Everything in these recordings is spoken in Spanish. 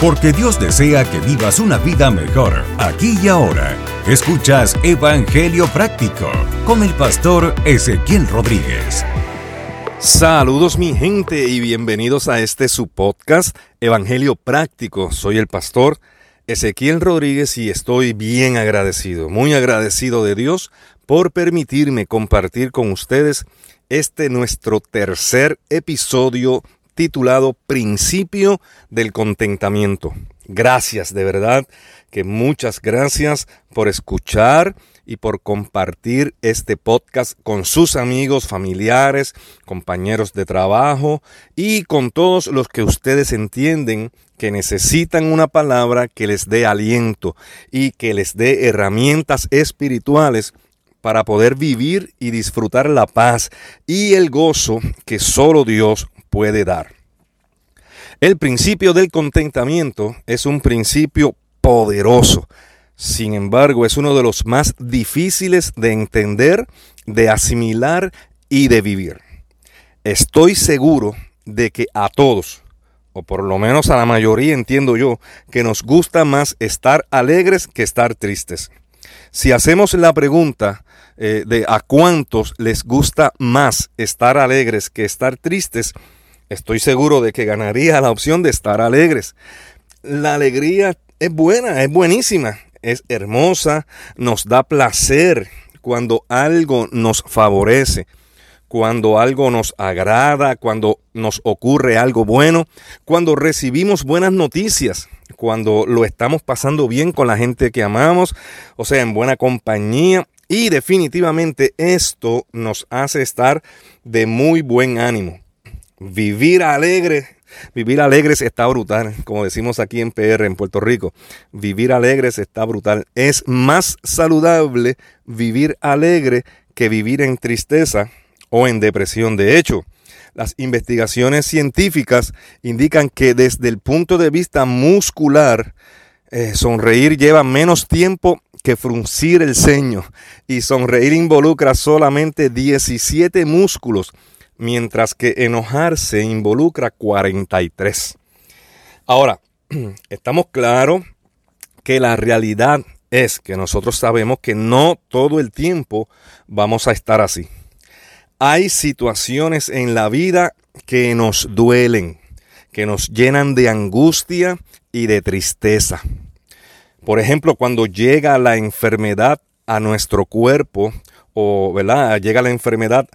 porque Dios desea que vivas una vida mejor, aquí y ahora. Escuchas Evangelio Práctico con el pastor Ezequiel Rodríguez. Saludos mi gente y bienvenidos a este su podcast Evangelio Práctico. Soy el pastor Ezequiel Rodríguez y estoy bien agradecido, muy agradecido de Dios por permitirme compartir con ustedes este nuestro tercer episodio titulado Principio del Contentamiento. Gracias, de verdad, que muchas gracias por escuchar y por compartir este podcast con sus amigos, familiares, compañeros de trabajo y con todos los que ustedes entienden que necesitan una palabra que les dé aliento y que les dé herramientas espirituales para poder vivir y disfrutar la paz y el gozo que solo Dios puede dar. El principio del contentamiento es un principio poderoso. Sin embargo, es uno de los más difíciles de entender, de asimilar y de vivir. Estoy seguro de que a todos, o por lo menos a la mayoría entiendo yo, que nos gusta más estar alegres que estar tristes. Si hacemos la pregunta eh, de a cuántos les gusta más estar alegres que estar tristes, estoy seguro de que ganaría la opción de estar alegres. La alegría es buena, es buenísima, es hermosa, nos da placer cuando algo nos favorece, cuando algo nos agrada, cuando nos ocurre algo bueno, cuando recibimos buenas noticias, cuando lo estamos pasando bien con la gente que amamos, o sea, en buena compañía. Y definitivamente esto nos hace estar de muy buen ánimo. Vivir alegre, vivir alegres está brutal, como decimos aquí en PR, en Puerto Rico. Vivir alegres está brutal. Es más saludable vivir alegre que vivir en tristeza o en depresión. De hecho, las investigaciones científicas indican que desde el punto de vista muscular, eh, sonreír lleva menos tiempo que fruncir el ceño y sonreír involucra solamente 17 músculos, mientras que enojarse involucra 43. Ahora, estamos claros que la realidad es que nosotros sabemos que no todo el tiempo vamos a estar así hay situaciones en la vida que nos duelen, que nos llenan de angustia y de tristeza. Por ejemplo, cuando llega la enfermedad a nuestro cuerpo, o ¿verdad? llega la enfermedad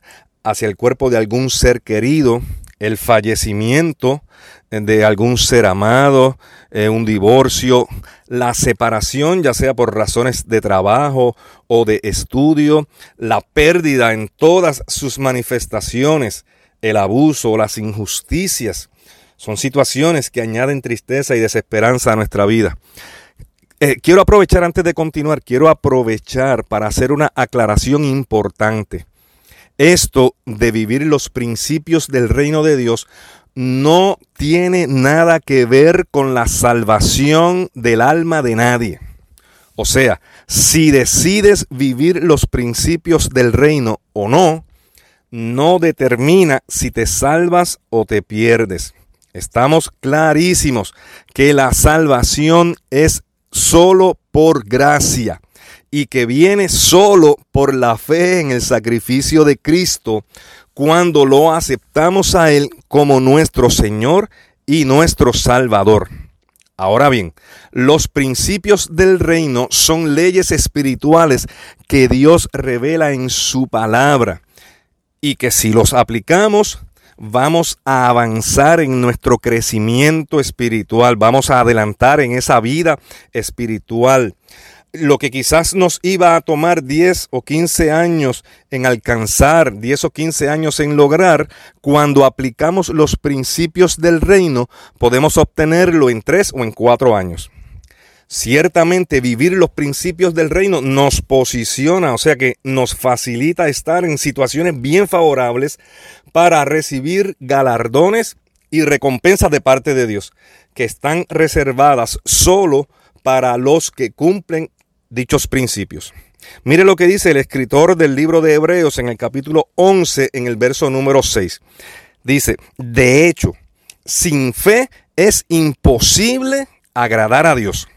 hacia el cuerpo de algún ser querido, el fallecimiento de algún ser amado, eh, un divorcio, la separación, ya sea por razones de trabajo o de estudio, la pérdida en todas sus manifestaciones, el abuso o las injusticias, son situaciones que añaden tristeza y desesperanza a nuestra vida. Eh, quiero aprovechar antes de continuar, quiero aprovechar para hacer una aclaración importante. Esto de vivir los principios del reino de Dios no tiene nada que ver con la salvación del alma de nadie. O sea, si decides vivir los principios del reino o no, no determina si te salvas o te pierdes. Estamos clarísimos que la salvación es solo por gracia y que viene solo por la fe en el sacrificio de Cristo cuando lo aceptamos a Él como nuestro Señor y nuestro Salvador. Ahora bien, los principios del reino son leyes espirituales que Dios revela en su palabra y que si los aplicamos vamos a avanzar en nuestro crecimiento espiritual, vamos a adelantar en esa vida espiritual lo que quizás nos iba a tomar 10 o 15 años en alcanzar, 10 o 15 años en lograr, cuando aplicamos los principios del reino, podemos obtenerlo en 3 o en 4 años. Ciertamente vivir los principios del reino nos posiciona, o sea que nos facilita estar en situaciones bien favorables para recibir galardones y recompensas de parte de Dios, que están reservadas solo para los que cumplen dichos principios. Mire lo que dice el escritor del libro de Hebreos en el capítulo 11, en el verso número 6. Dice, de hecho, sin fe es imposible agradar a Dios.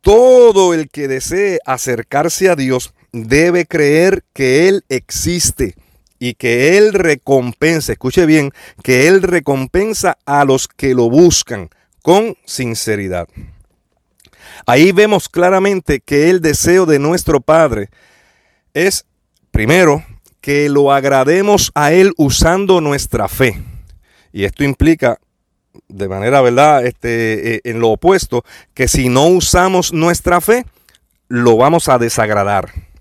Todo el que desee acercarse a Dios debe creer que Él existe y que Él recompensa, escuche bien, que Él recompensa a los que lo buscan con sinceridad. Ahí vemos claramente que el deseo de nuestro Padre es, primero, que lo agrademos a Él usando nuestra fe. Y esto implica, de manera, ¿verdad?, este, eh, en lo opuesto, que si no usamos nuestra fe, lo vamos a desagradar.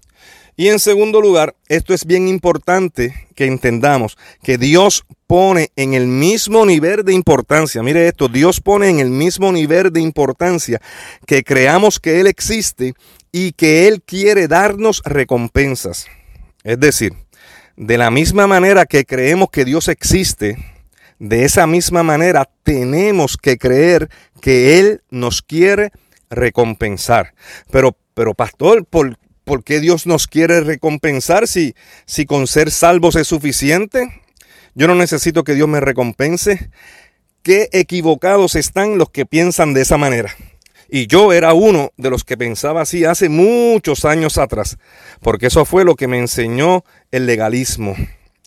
Y en segundo lugar, esto es bien importante que entendamos que Dios pone en el mismo nivel de importancia, mire esto, Dios pone en el mismo nivel de importancia que creamos que Él existe y que Él quiere darnos recompensas. Es decir, de la misma manera que creemos que Dios existe, de esa misma manera tenemos que creer que Él nos quiere recompensar. Pero, pero pastor, ¿por, ¿por qué Dios nos quiere recompensar si, si con ser salvos es suficiente? Yo no necesito que Dios me recompense. Qué equivocados están los que piensan de esa manera. Y yo era uno de los que pensaba así hace muchos años atrás, porque eso fue lo que me enseñó el legalismo.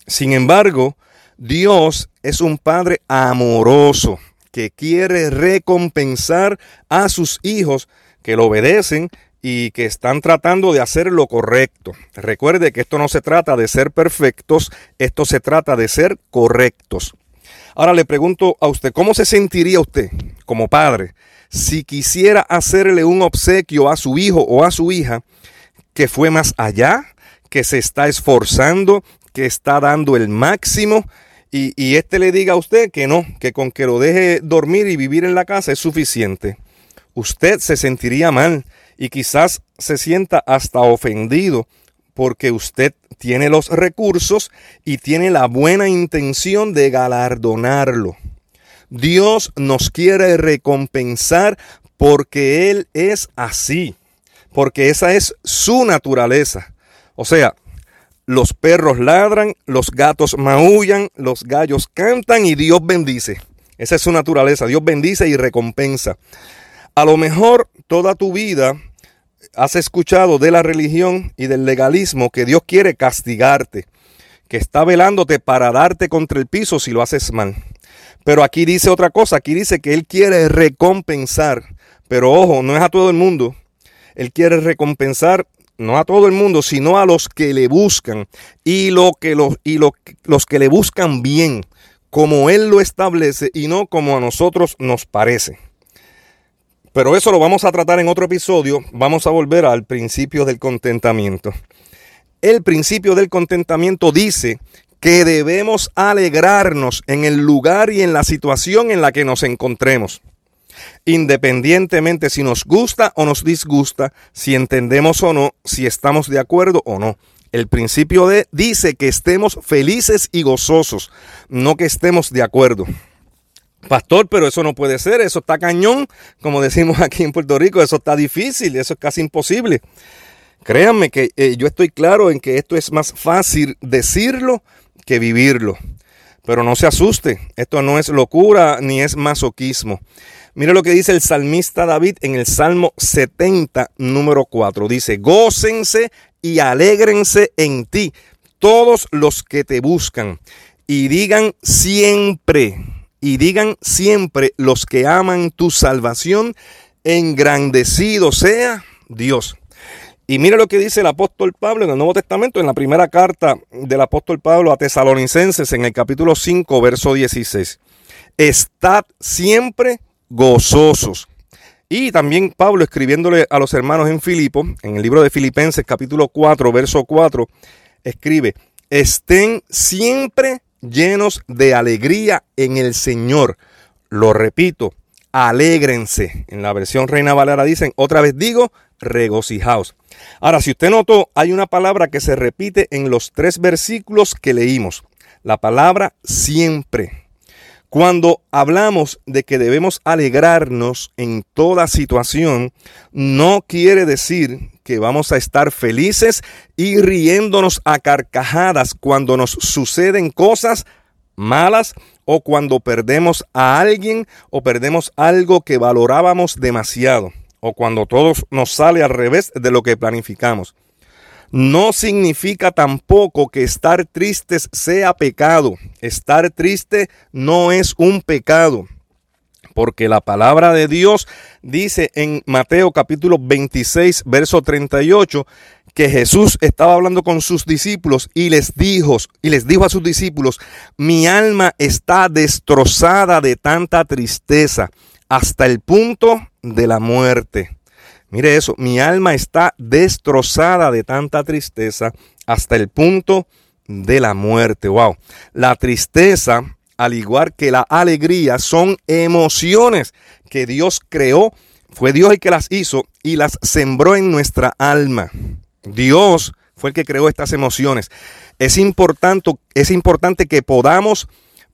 Sin embargo, Dios es un Padre amoroso que quiere recompensar a sus hijos que lo obedecen y que están tratando de hacer lo correcto. Recuerde que esto no se trata de ser perfectos, esto se trata de ser correctos. Ahora le pregunto a usted, ¿cómo se sentiría usted como padre si quisiera hacerle un obsequio a su hijo o a su hija que fue más allá, que se está esforzando, que está dando el máximo y, y este le diga a usted que no, que con que lo deje dormir y vivir en la casa es suficiente? Usted se sentiría mal y quizás se sienta hasta ofendido porque usted tiene los recursos y tiene la buena intención de galardonarlo. Dios nos quiere recompensar porque Él es así, porque esa es su naturaleza. O sea, los perros ladran, los gatos maullan, los gallos cantan y Dios bendice. Esa es su naturaleza. Dios bendice y recompensa. A lo mejor toda tu vida has escuchado de la religión y del legalismo que Dios quiere castigarte, que está velándote para darte contra el piso si lo haces mal. Pero aquí dice otra cosa, aquí dice que Él quiere recompensar, pero ojo, no es a todo el mundo. Él quiere recompensar no a todo el mundo, sino a los que le buscan y, lo que y los que le buscan bien, como Él lo establece y no como a nosotros nos parece. Pero eso lo vamos a tratar en otro episodio. Vamos a volver al principio del contentamiento. El principio del contentamiento dice que debemos alegrarnos en el lugar y en la situación en la que nos encontremos. Independientemente si nos gusta o nos disgusta, si entendemos o no, si estamos de acuerdo o no. El principio de dice que estemos felices y gozosos, no que estemos de acuerdo. Pastor, pero eso no puede ser, eso está cañón, como decimos aquí en Puerto Rico, eso está difícil, eso es casi imposible. Créanme que eh, yo estoy claro en que esto es más fácil decirlo que vivirlo. Pero no se asuste, esto no es locura ni es masoquismo. Mire lo que dice el salmista David en el Salmo 70, número 4. Dice, gócense y alégrense en ti todos los que te buscan y digan siempre y digan siempre los que aman tu salvación, engrandecido sea Dios. Y mire lo que dice el apóstol Pablo en el Nuevo Testamento, en la primera carta del apóstol Pablo a Tesalonicenses, en el capítulo 5, verso 16. Estad siempre gozosos. Y también Pablo escribiéndole a los hermanos en Filipo, en el libro de Filipenses capítulo 4, verso 4, escribe, estén siempre llenos de alegría en el Señor. Lo repito, alégrense. En la versión Reina Valera dicen, otra vez digo, regocijaos. Ahora, si usted notó, hay una palabra que se repite en los tres versículos que leímos. La palabra siempre. Cuando hablamos de que debemos alegrarnos en toda situación, no quiere decir que vamos a estar felices y riéndonos a carcajadas cuando nos suceden cosas malas o cuando perdemos a alguien o perdemos algo que valorábamos demasiado o cuando todo nos sale al revés de lo que planificamos. No significa tampoco que estar tristes sea pecado. Estar triste no es un pecado. Porque la palabra de Dios dice en Mateo capítulo 26, verso 38, que Jesús estaba hablando con sus discípulos y les dijo, y les dijo a sus discípulos, mi alma está destrozada de tanta tristeza hasta el punto de la muerte. Mire eso, mi alma está destrozada de tanta tristeza hasta el punto de la muerte. Wow. La tristeza, al igual que la alegría, son emociones que Dios creó. Fue Dios el que las hizo y las sembró en nuestra alma. Dios fue el que creó estas emociones. Es importante, es importante que podamos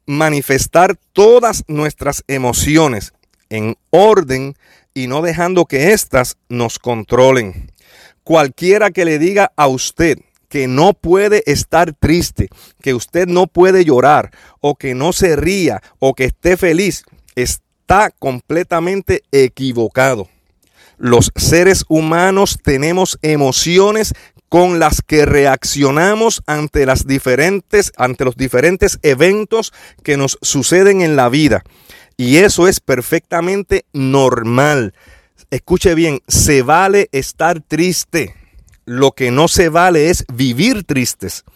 manifestar todas nuestras emociones en orden y no dejando que éstas nos controlen. Cualquiera que le diga a usted que no puede estar triste, que usted no puede llorar o que no se ría o que esté feliz, está completamente equivocado. Los seres humanos tenemos emociones con las que reaccionamos ante las diferentes ante los diferentes eventos que nos suceden en la vida. Y eso es perfectamente normal. Escuche bien, se vale estar triste. Lo que no se vale es vivir tristes.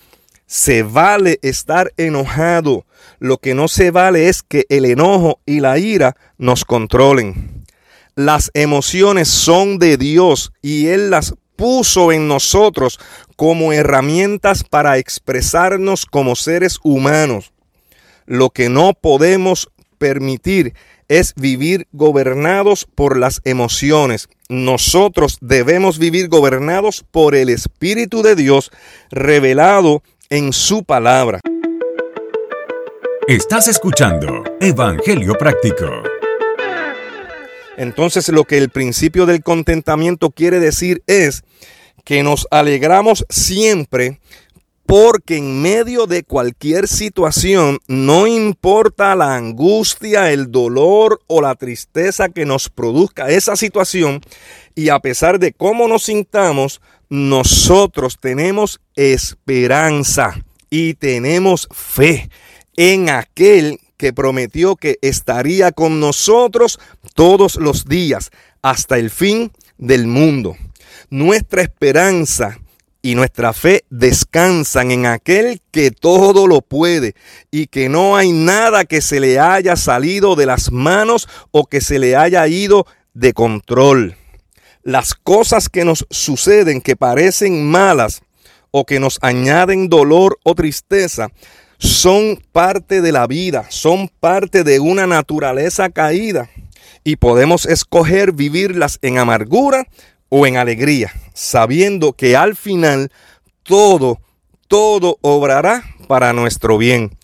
Se vale estar enojado. Lo que no se vale es que el enojo y la ira nos controlen. Las emociones son de Dios y Él las puso en nosotros como herramientas para expresarnos como seres humanos. Lo que no podemos permitir es vivir gobernados por las emociones. Nosotros debemos vivir gobernados por el Espíritu de Dios revelado en su palabra. Estás escuchando Evangelio Práctico. Entonces lo que el principio del contentamiento quiere decir es que nos alegramos siempre porque en medio de cualquier situación, no importa la angustia, el dolor o la tristeza que nos produzca esa situación, y a pesar de cómo nos sintamos, nosotros tenemos esperanza y tenemos fe en aquel que prometió que estaría con nosotros todos los días hasta el fin del mundo. Nuestra esperanza y nuestra fe descansan en aquel que todo lo puede y que no hay nada que se le haya salido de las manos o que se le haya ido de control. Las cosas que nos suceden que parecen malas o que nos añaden dolor o tristeza son parte de la vida, son parte de una naturaleza caída y podemos escoger vivirlas en amargura o en alegría, sabiendo que al final todo, todo obrará para nuestro bien.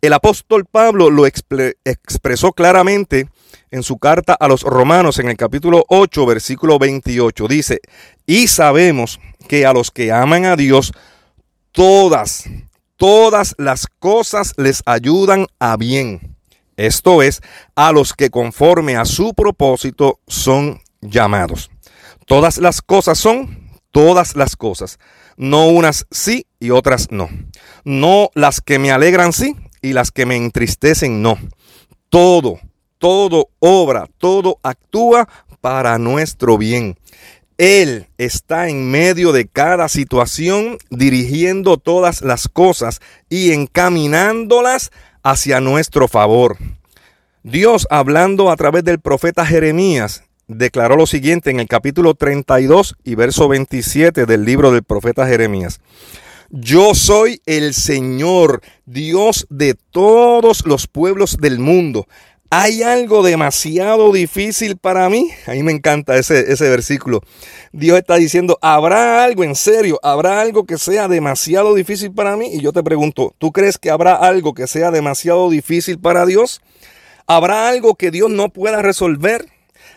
El apóstol Pablo lo expresó claramente en su carta a los romanos en el capítulo 8, versículo 28. Dice, y sabemos que a los que aman a Dios, todas, todas las cosas les ayudan a bien. Esto es, a los que conforme a su propósito son llamados. Todas las cosas son todas las cosas. No unas sí y otras no. No las que me alegran sí y las que me entristecen no. Todo, todo obra, todo actúa para nuestro bien. Él está en medio de cada situación, dirigiendo todas las cosas y encaminándolas hacia nuestro favor. Dios, hablando a través del profeta Jeremías, declaró lo siguiente en el capítulo 32 y verso 27 del libro del profeta Jeremías. Yo soy el Señor, Dios de todos los pueblos del mundo. ¿Hay algo demasiado difícil para mí? A mí me encanta ese, ese versículo. Dios está diciendo, ¿habrá algo en serio? ¿Habrá algo que sea demasiado difícil para mí? Y yo te pregunto, ¿tú crees que habrá algo que sea demasiado difícil para Dios? ¿Habrá algo que Dios no pueda resolver?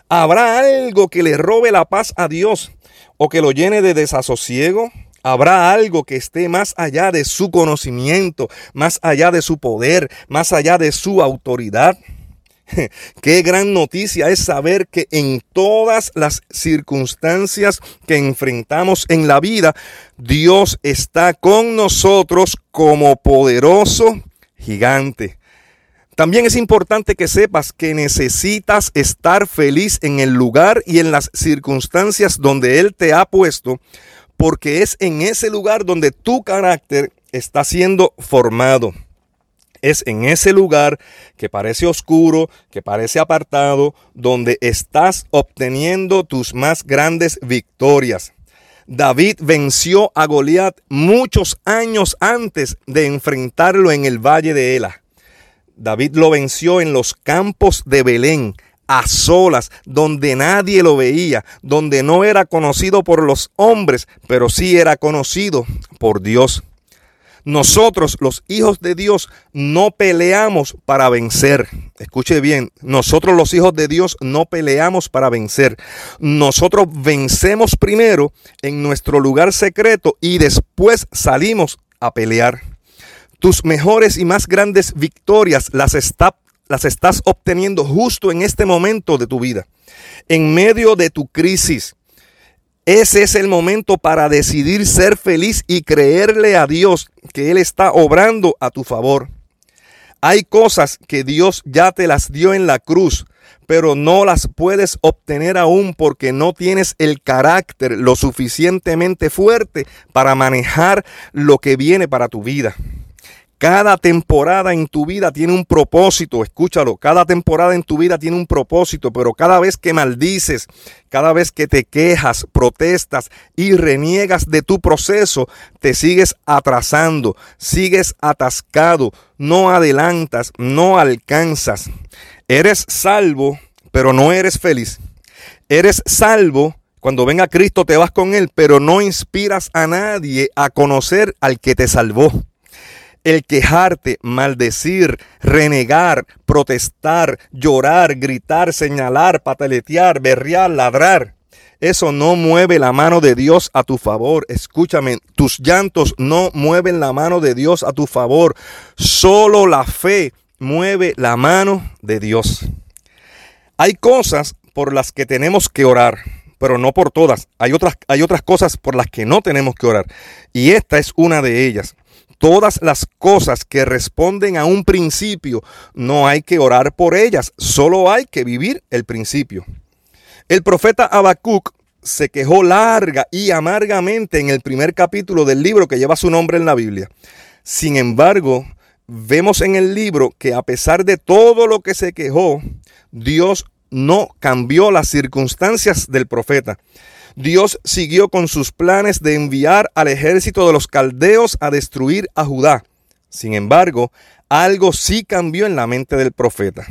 ¿Habrá algo que le robe la paz a Dios o que lo llene de desasosiego? ¿Habrá algo que esté más allá de su conocimiento, más allá de su poder, más allá de su autoridad? Qué gran noticia es saber que en todas las circunstancias que enfrentamos en la vida, Dios está con nosotros como poderoso gigante. También es importante que sepas que necesitas estar feliz en el lugar y en las circunstancias donde Él te ha puesto, porque es en ese lugar donde tu carácter está siendo formado. Es en ese lugar que parece oscuro, que parece apartado, donde estás obteniendo tus más grandes victorias. David venció a Goliat muchos años antes de enfrentarlo en el valle de Ela. David lo venció en los campos de Belén, a solas, donde nadie lo veía, donde no era conocido por los hombres, pero sí era conocido por Dios. Nosotros, los hijos de Dios, no peleamos para vencer. Escuche bien, nosotros los hijos de Dios no peleamos para vencer. Nosotros vencemos primero en nuestro lugar secreto y después salimos a pelear. Tus mejores y más grandes victorias las, las estás obteniendo justo en este momento de tu vida, en medio de tu crisis. Ese es el momento para decidir ser feliz y creerle a Dios que Él está obrando a tu favor. Hay cosas que Dios ya te las dio en la cruz, pero no las puedes obtener aún porque no tienes el carácter lo suficientemente fuerte para manejar lo que viene para tu vida. Cada temporada en tu vida tiene un propósito, escúchalo, cada temporada en tu vida tiene un propósito, pero cada vez que maldices, cada vez que te quejas, protestas y reniegas de tu proceso, te sigues atrasando, sigues atascado, no adelantas, no alcanzas. Eres salvo, pero no eres feliz. Eres salvo. Cuando venga Cristo te vas con Él, pero no inspiras a nadie a conocer al que te salvó el quejarte, maldecir, renegar, protestar, llorar, gritar, señalar, pataletear, berrear, ladrar. Eso no mueve la mano de Dios a tu favor. Escúchame, tus llantos no mueven la mano de Dios a tu favor. Solo la fe mueve la mano de Dios. Hay cosas por las que tenemos que orar, pero no por todas. Hay otras, hay otras cosas por las que no tenemos que orar. Y esta es una de ellas todas las cosas que responden a un principio, no hay que orar por ellas, solo hay que vivir el principio. El profeta Habacuc se quejó larga y amargamente en el primer capítulo del libro que lleva su nombre en la Biblia. Sin embargo, vemos en el libro que a pesar de todo lo que se quejó, Dios no cambió las circunstancias del profeta. Dios siguió con sus planes de enviar al ejército de los caldeos a destruir a Judá. Sin embargo, algo sí cambió en la mente del profeta.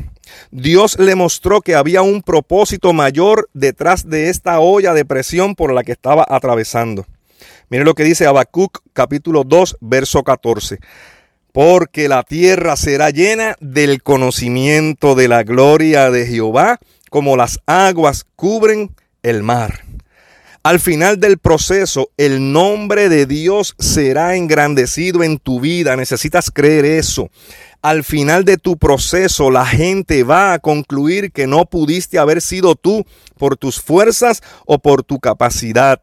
Dios le mostró que había un propósito mayor detrás de esta olla de presión por la que estaba atravesando. Mire lo que dice Habacuc capítulo 2, verso 14. Porque la tierra será llena del conocimiento de la gloria de Jehová, como las aguas cubren el mar. Al final del proceso, el nombre de Dios será engrandecido en tu vida. Necesitas creer eso. Al final de tu proceso, la gente va a concluir que no pudiste haber sido tú por tus fuerzas o por tu capacidad.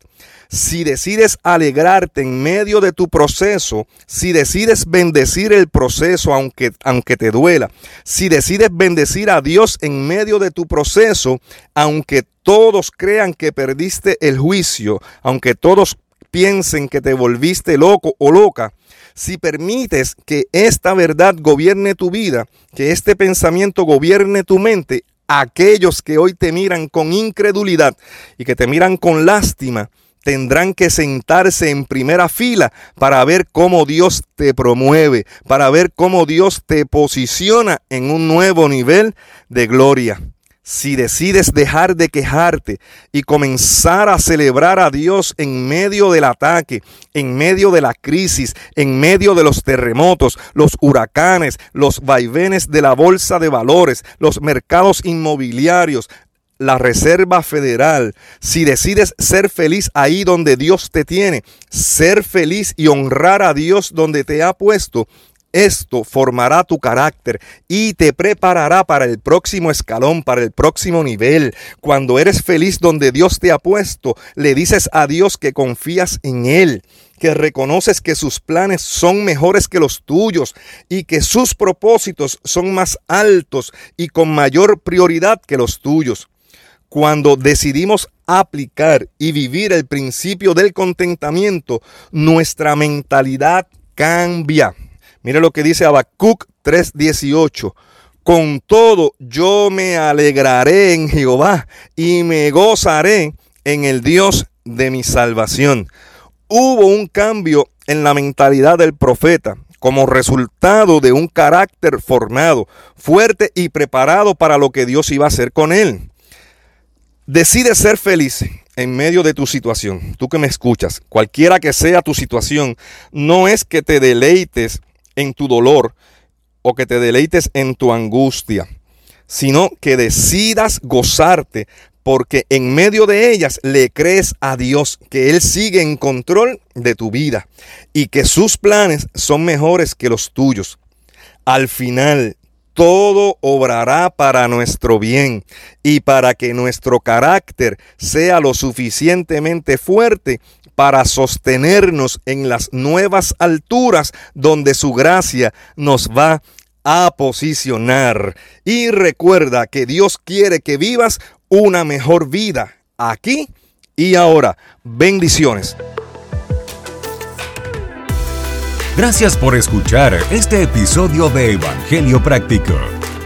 Si decides alegrarte en medio de tu proceso, si decides bendecir el proceso aunque, aunque te duela, si decides bendecir a Dios en medio de tu proceso, aunque todos crean que perdiste el juicio, aunque todos piensen que te volviste loco o loca, si permites que esta verdad gobierne tu vida, que este pensamiento gobierne tu mente, aquellos que hoy te miran con incredulidad y que te miran con lástima, tendrán que sentarse en primera fila para ver cómo Dios te promueve, para ver cómo Dios te posiciona en un nuevo nivel de gloria. Si decides dejar de quejarte y comenzar a celebrar a Dios en medio del ataque, en medio de la crisis, en medio de los terremotos, los huracanes, los vaivenes de la bolsa de valores, los mercados inmobiliarios, la Reserva Federal, si decides ser feliz ahí donde Dios te tiene, ser feliz y honrar a Dios donde te ha puesto, esto formará tu carácter y te preparará para el próximo escalón, para el próximo nivel. Cuando eres feliz donde Dios te ha puesto, le dices a Dios que confías en Él, que reconoces que sus planes son mejores que los tuyos y que sus propósitos son más altos y con mayor prioridad que los tuyos. Cuando decidimos aplicar y vivir el principio del contentamiento, nuestra mentalidad cambia. Mire lo que dice Habacuc 3:18. Con todo yo me alegraré en Jehová y me gozaré en el Dios de mi salvación. Hubo un cambio en la mentalidad del profeta como resultado de un carácter formado, fuerte y preparado para lo que Dios iba a hacer con él. Decide ser feliz en medio de tu situación. Tú que me escuchas, cualquiera que sea tu situación, no es que te deleites en tu dolor o que te deleites en tu angustia, sino que decidas gozarte porque en medio de ellas le crees a Dios que Él sigue en control de tu vida y que sus planes son mejores que los tuyos. Al final, todo obrará para nuestro bien y para que nuestro carácter sea lo suficientemente fuerte para sostenernos en las nuevas alturas donde su gracia nos va a posicionar. Y recuerda que Dios quiere que vivas una mejor vida aquí y ahora. Bendiciones. Gracias por escuchar este episodio de Evangelio Práctico.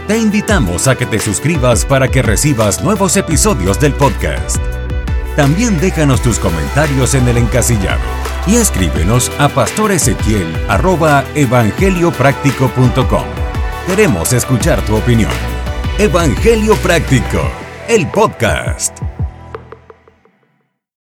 Te invitamos a que te suscribas para que recibas nuevos episodios del podcast. También déjanos tus comentarios en el encasillado y escríbenos a pastoresequiel.evangeliopráctico.com. Queremos escuchar tu opinión. Evangelio Práctico, el podcast.